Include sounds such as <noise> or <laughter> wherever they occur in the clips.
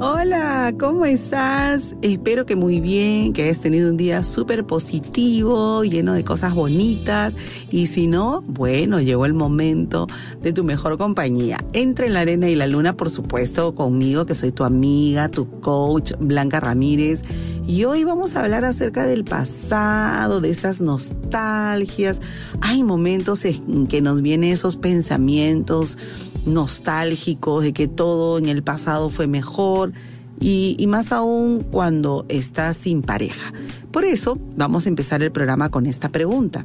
Hola, ¿cómo estás? Espero que muy bien, que hayas tenido un día súper positivo, lleno de cosas bonitas. Y si no, bueno, llegó el momento de tu mejor compañía. Entre la arena y la luna, por supuesto, conmigo, que soy tu amiga, tu coach, Blanca Ramírez. Y hoy vamos a hablar acerca del pasado, de esas nostalgias. Hay momentos en que nos vienen esos pensamientos nostálgicos de que todo en el pasado fue mejor y, más aún cuando estás sin pareja. Por eso vamos a empezar el programa con esta pregunta.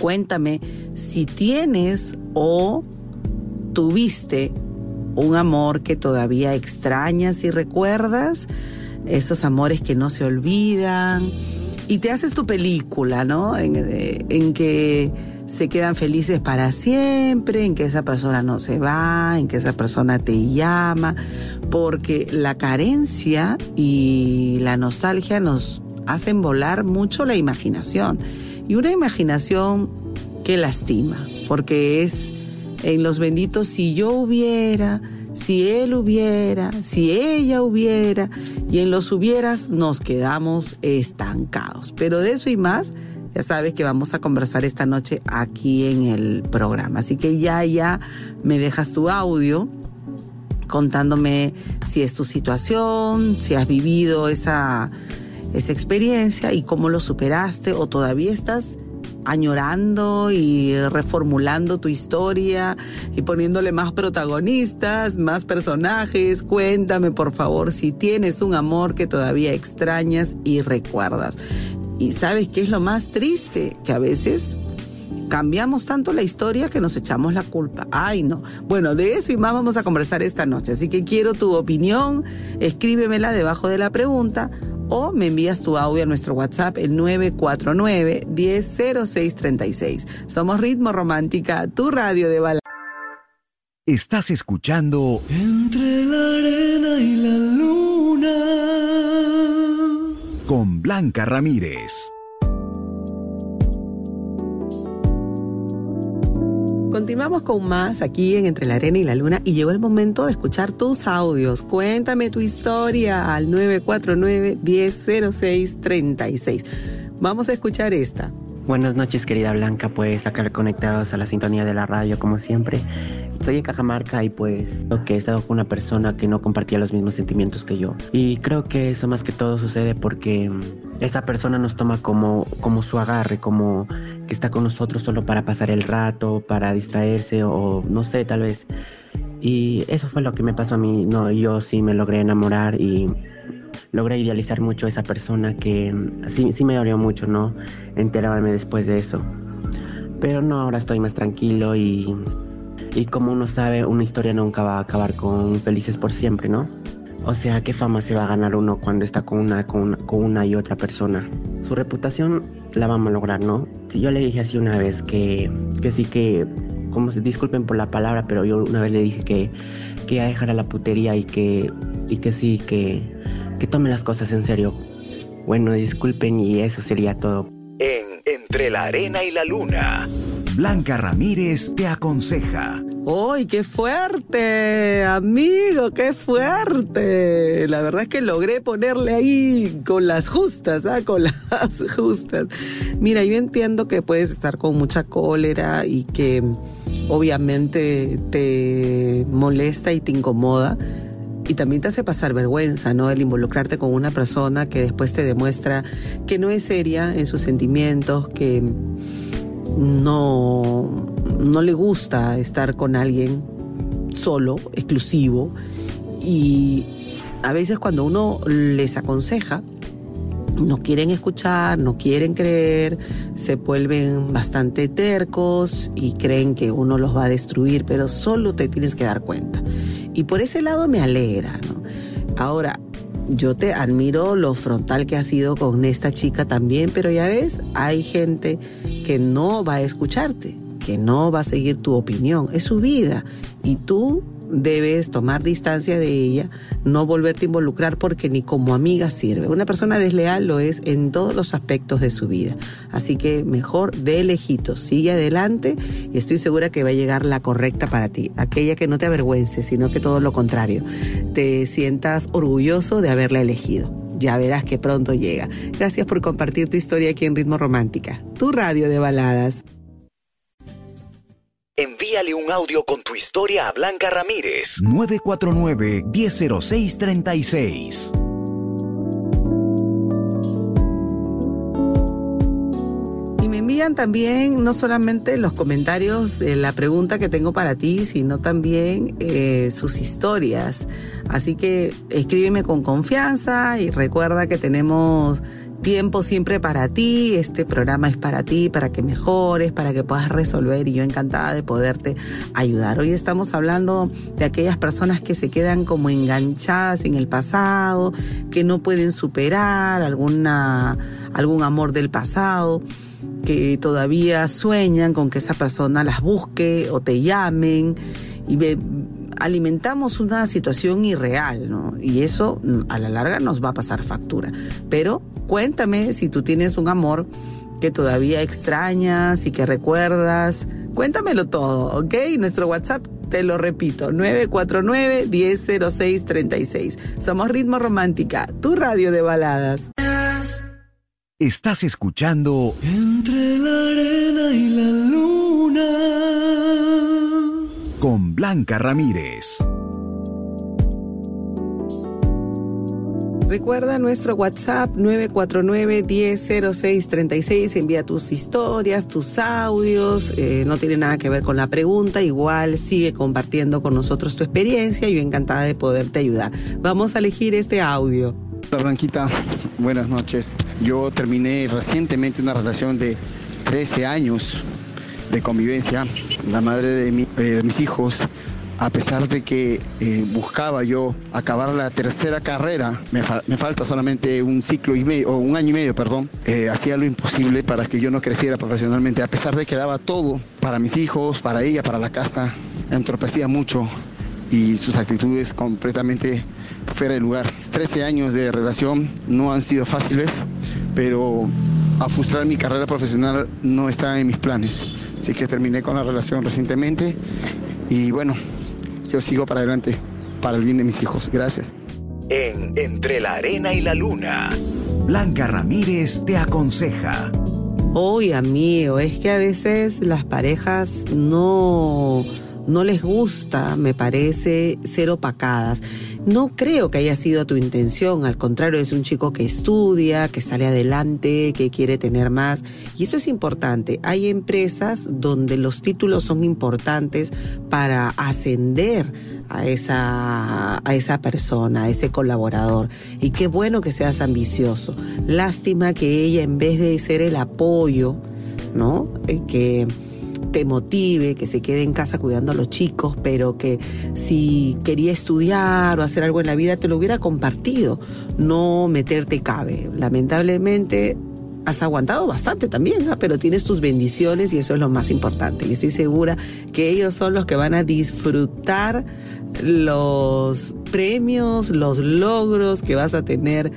Cuéntame si tienes o tuviste un amor que todavía extrañas y recuerdas, esos amores que no se olvidan, y te haces tu película, ¿no? En, eh, en que se quedan felices para siempre, en que esa persona no se va, en que esa persona te llama, porque la carencia y la nostalgia nos hacen volar mucho la imaginación. Y una imaginación que lastima, porque es en los benditos si yo hubiera, si él hubiera, si ella hubiera, y en los hubieras nos quedamos estancados. Pero de eso y más, ya sabes que vamos a conversar esta noche aquí en el programa. Así que ya, ya me dejas tu audio contándome si es tu situación, si has vivido esa, esa experiencia y cómo lo superaste o todavía estás añorando y reformulando tu historia y poniéndole más protagonistas, más personajes. Cuéntame por favor si tienes un amor que todavía extrañas y recuerdas. Y sabes qué es lo más triste, que a veces cambiamos tanto la historia que nos echamos la culpa. Ay, no. Bueno, de eso y más vamos a conversar esta noche. Así que quiero tu opinión, escríbemela debajo de la pregunta o me envías tu audio a nuestro WhatsApp el 949-100636. Somos Ritmo Romántica, tu radio de bala. Estás escuchando Entre la arena y la luna con Blanca Ramírez. Continuamos con más aquí en Entre la Arena y la Luna y llegó el momento de escuchar tus audios. Cuéntame tu historia al 949-100636. Vamos a escuchar esta. Buenas noches querida Blanca, pues acá conectados a la sintonía de la radio como siempre. Soy de Cajamarca y pues creo que he estado con una persona que no compartía los mismos sentimientos que yo. Y creo que eso más que todo sucede porque mm, esa persona nos toma como, como su agarre, como que está con nosotros solo para pasar el rato, para distraerse o no sé, tal vez. Y eso fue lo que me pasó a mí. No, yo sí me logré enamorar y logré idealizar mucho a esa persona que mm, sí, sí me dolió mucho, ¿no? Enterarme después de eso. Pero no, ahora estoy más tranquilo y, y como uno sabe, una historia nunca va a acabar con felices por siempre, ¿no? O sea, ¿qué fama se va a ganar uno cuando está con una, con con una y otra persona? Su reputación la vamos a lograr, ¿no? Yo le dije así una vez que, que sí que, como se disculpen por la palabra, pero yo una vez le dije que, que a dejar a la putería y que, y que sí, que, que tome las cosas en serio. Bueno, disculpen y eso sería todo. En Entre la Arena y la Luna, Blanca Ramírez te aconseja. ¡Uy, qué fuerte! Amigo, qué fuerte. La verdad es que logré ponerle ahí con las justas, ¿ah? Con <laughs> las justas. Mira, yo entiendo que puedes estar con mucha cólera y que obviamente te molesta y te incomoda y también te hace pasar vergüenza, ¿no? El involucrarte con una persona que después te demuestra que no es seria en sus sentimientos, que no, no le gusta estar con alguien solo, exclusivo. Y a veces cuando uno les aconseja, no quieren escuchar, no quieren creer, se vuelven bastante tercos y creen que uno los va a destruir, pero solo te tienes que dar cuenta. Y por ese lado me alegra, ¿no? Ahora, yo te admiro lo frontal que has sido con esta chica también, pero ya ves, hay gente que no va a escucharte, que no va a seguir tu opinión, es su vida y tú debes tomar distancia de ella, no volverte a involucrar porque ni como amiga sirve. Una persona desleal lo es en todos los aspectos de su vida. Así que mejor de lejito, sigue adelante y estoy segura que va a llegar la correcta para ti, aquella que no te avergüence, sino que todo lo contrario, te sientas orgulloso de haberla elegido. Ya verás que pronto llega. Gracias por compartir tu historia aquí en Ritmo Romántica, tu radio de baladas. Envíale un audio con tu historia a Blanca Ramírez. 949-100636. Y me envían también no solamente los comentarios de la pregunta que tengo para ti, sino también eh, sus historias. Así que escríbeme con confianza y recuerda que tenemos tiempo siempre para ti, este programa es para ti, para que mejores, para que puedas resolver y yo encantada de poderte ayudar. Hoy estamos hablando de aquellas personas que se quedan como enganchadas en el pasado, que no pueden superar alguna, algún amor del pasado que todavía sueñan con que esa persona las busque o te llamen y alimentamos una situación irreal, ¿no? Y eso mm, a la larga nos va a pasar factura. Pero Cuéntame si tú tienes un amor que todavía extrañas y que recuerdas. Cuéntamelo todo, ¿ok? Nuestro WhatsApp, te lo repito, 949-100636. Somos Ritmo Romántica, tu radio de baladas. Estás escuchando Entre la arena y la luna. Con Blanca Ramírez. Recuerda nuestro WhatsApp 949-100636. Envía tus historias, tus audios. Eh, no tiene nada que ver con la pregunta. Igual sigue compartiendo con nosotros tu experiencia. Yo encantada de poderte ayudar. Vamos a elegir este audio. Hola Blanquita, buenas noches. Yo terminé recientemente una relación de 13 años de convivencia. La madre de, eh, de mis hijos a pesar de que eh, buscaba yo acabar la tercera carrera, me, falta solamente un ciclo y medio, o un año y medio, perdón, eh, hacía lo imposible para que yo no creciera profesionalmente, a pesar de que daba todo para mis hijos, para ella, para la casa, entropecía mucho y sus actitudes completamente fuera de lugar. 13 años de relación no han sido fáciles, pero a frustrar mi carrera profesional no está en mis planes. Así que terminé con la relación recientemente y bueno, yo sigo para adelante, para el bien de mis hijos. Gracias. En Entre la Arena y la Luna, Blanca Ramírez te aconseja. Hoy, amigo, es que a veces las parejas no, no les gusta, me parece, ser opacadas. No creo que haya sido tu intención, al contrario, es un chico que estudia, que sale adelante, que quiere tener más. Y eso es importante. Hay empresas donde los títulos son importantes para ascender a esa, a esa persona, a ese colaborador. Y qué bueno que seas ambicioso. Lástima que ella, en vez de ser el apoyo, ¿no? Eh, que te motive, que se quede en casa cuidando a los chicos, pero que si quería estudiar o hacer algo en la vida te lo hubiera compartido, no meterte cabe. Lamentablemente has aguantado bastante también, pero tienes tus bendiciones y eso es lo más importante. Y estoy segura que ellos son los que van a disfrutar los premios, los logros que vas a tener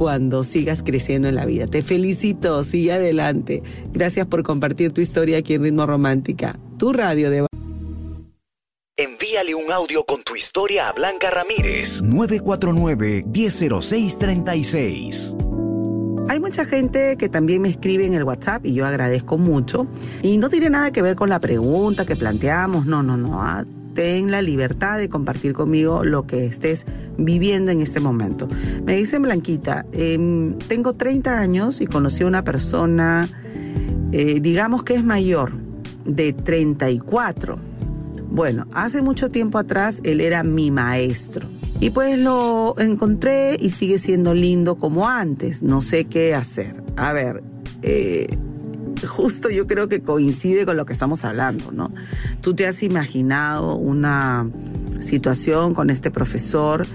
cuando sigas creciendo en la vida. Te felicito, sigue adelante. Gracias por compartir tu historia aquí en Ritmo Romántica, tu radio de... Envíale un audio con tu historia a Blanca Ramírez. 949-100636. Hay mucha gente que también me escribe en el WhatsApp y yo agradezco mucho. Y no tiene nada que ver con la pregunta que planteamos, no, no, no. Ten la libertad de compartir conmigo lo que estés viviendo en este momento. Me dicen Blanquita, em, tengo 30 años y conocí a una persona, eh, digamos que es mayor, de 34. Bueno, hace mucho tiempo atrás él era mi maestro. Y pues lo encontré y sigue siendo lindo como antes. No sé qué hacer. A ver, eh, justo yo creo que coincide con lo que estamos hablando, ¿no? Tú te has imaginado una situación con este profesor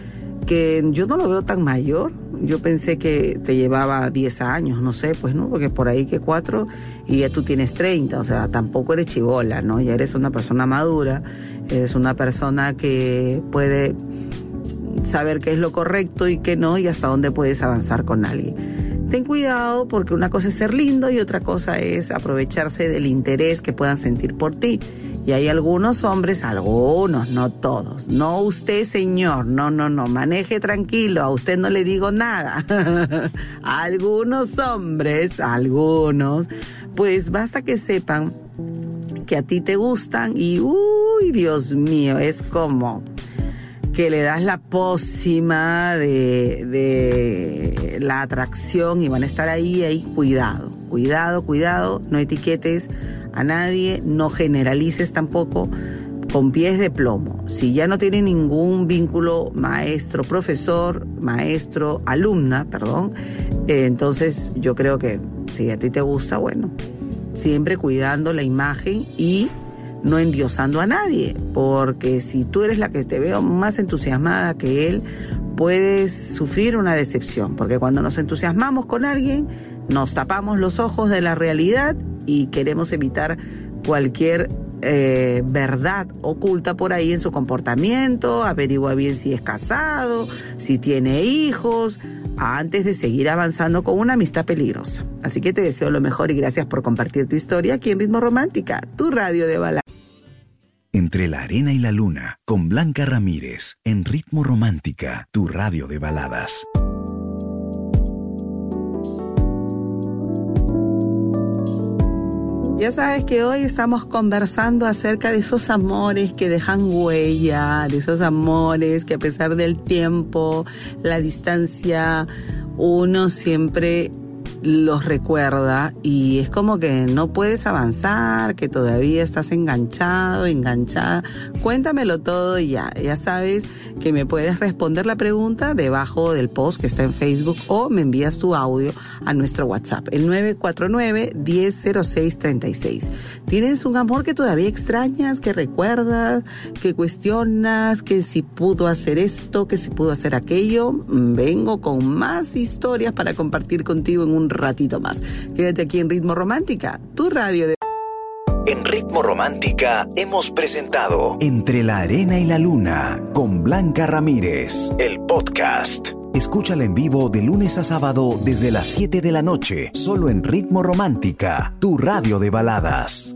que yo no lo veo tan mayor. Yo pensé que te llevaba 10 años, no sé, pues no, porque por ahí que 4 y ya tú tienes 30, o sea, tampoco eres chivola, ¿no? Ya eres una persona madura, eres una persona que puede saber qué es lo correcto y qué no y hasta dónde puedes avanzar con alguien. Ten cuidado porque una cosa es ser lindo y otra cosa es aprovecharse del interés que puedan sentir por ti. Y hay algunos hombres, algunos, no todos. No usted, señor, no, no, no, maneje tranquilo, a usted no le digo nada. <laughs> algunos hombres, algunos, pues basta que sepan que a ti te gustan y, uy, Dios mío, es como que le das la pócima de, de, la atracción y van a estar ahí, ahí, cuidado, cuidado, cuidado, no etiquetes a nadie, no generalices tampoco con pies de plomo. Si ya no tiene ningún vínculo maestro, profesor, maestro, alumna, perdón, eh, entonces yo creo que si a ti te gusta, bueno, siempre cuidando la imagen y no endiosando a nadie, porque si tú eres la que te veo más entusiasmada que él, puedes sufrir una decepción, porque cuando nos entusiasmamos con alguien, nos tapamos los ojos de la realidad y queremos evitar cualquier eh, verdad oculta por ahí en su comportamiento, averigua bien si es casado, si tiene hijos, antes de seguir avanzando con una amistad peligrosa. Así que te deseo lo mejor y gracias por compartir tu historia aquí en Ritmo Romántica, tu radio de bala. Entre la arena y la luna, con Blanca Ramírez, en Ritmo Romántica, tu radio de baladas. Ya sabes que hoy estamos conversando acerca de esos amores que dejan huella, de esos amores que a pesar del tiempo, la distancia, uno siempre los recuerda y es como que no puedes avanzar, que todavía estás enganchado, enganchada. Cuéntamelo todo ya, ya sabes que me puedes responder la pregunta debajo del post que está en Facebook o me envías tu audio a nuestro WhatsApp, el 949-100636. ¿Tienes un amor que todavía extrañas, que recuerdas, que cuestionas, que si pudo hacer esto, que si pudo hacer aquello? Vengo con más historias para compartir contigo en un ratito más. Quédate aquí en Ritmo Romántica, tu radio de... En Ritmo Romántica hemos presentado Entre la Arena y la Luna con Blanca Ramírez, el podcast. Escúchala en vivo de lunes a sábado desde las 7 de la noche, solo en Ritmo Romántica, tu radio de baladas.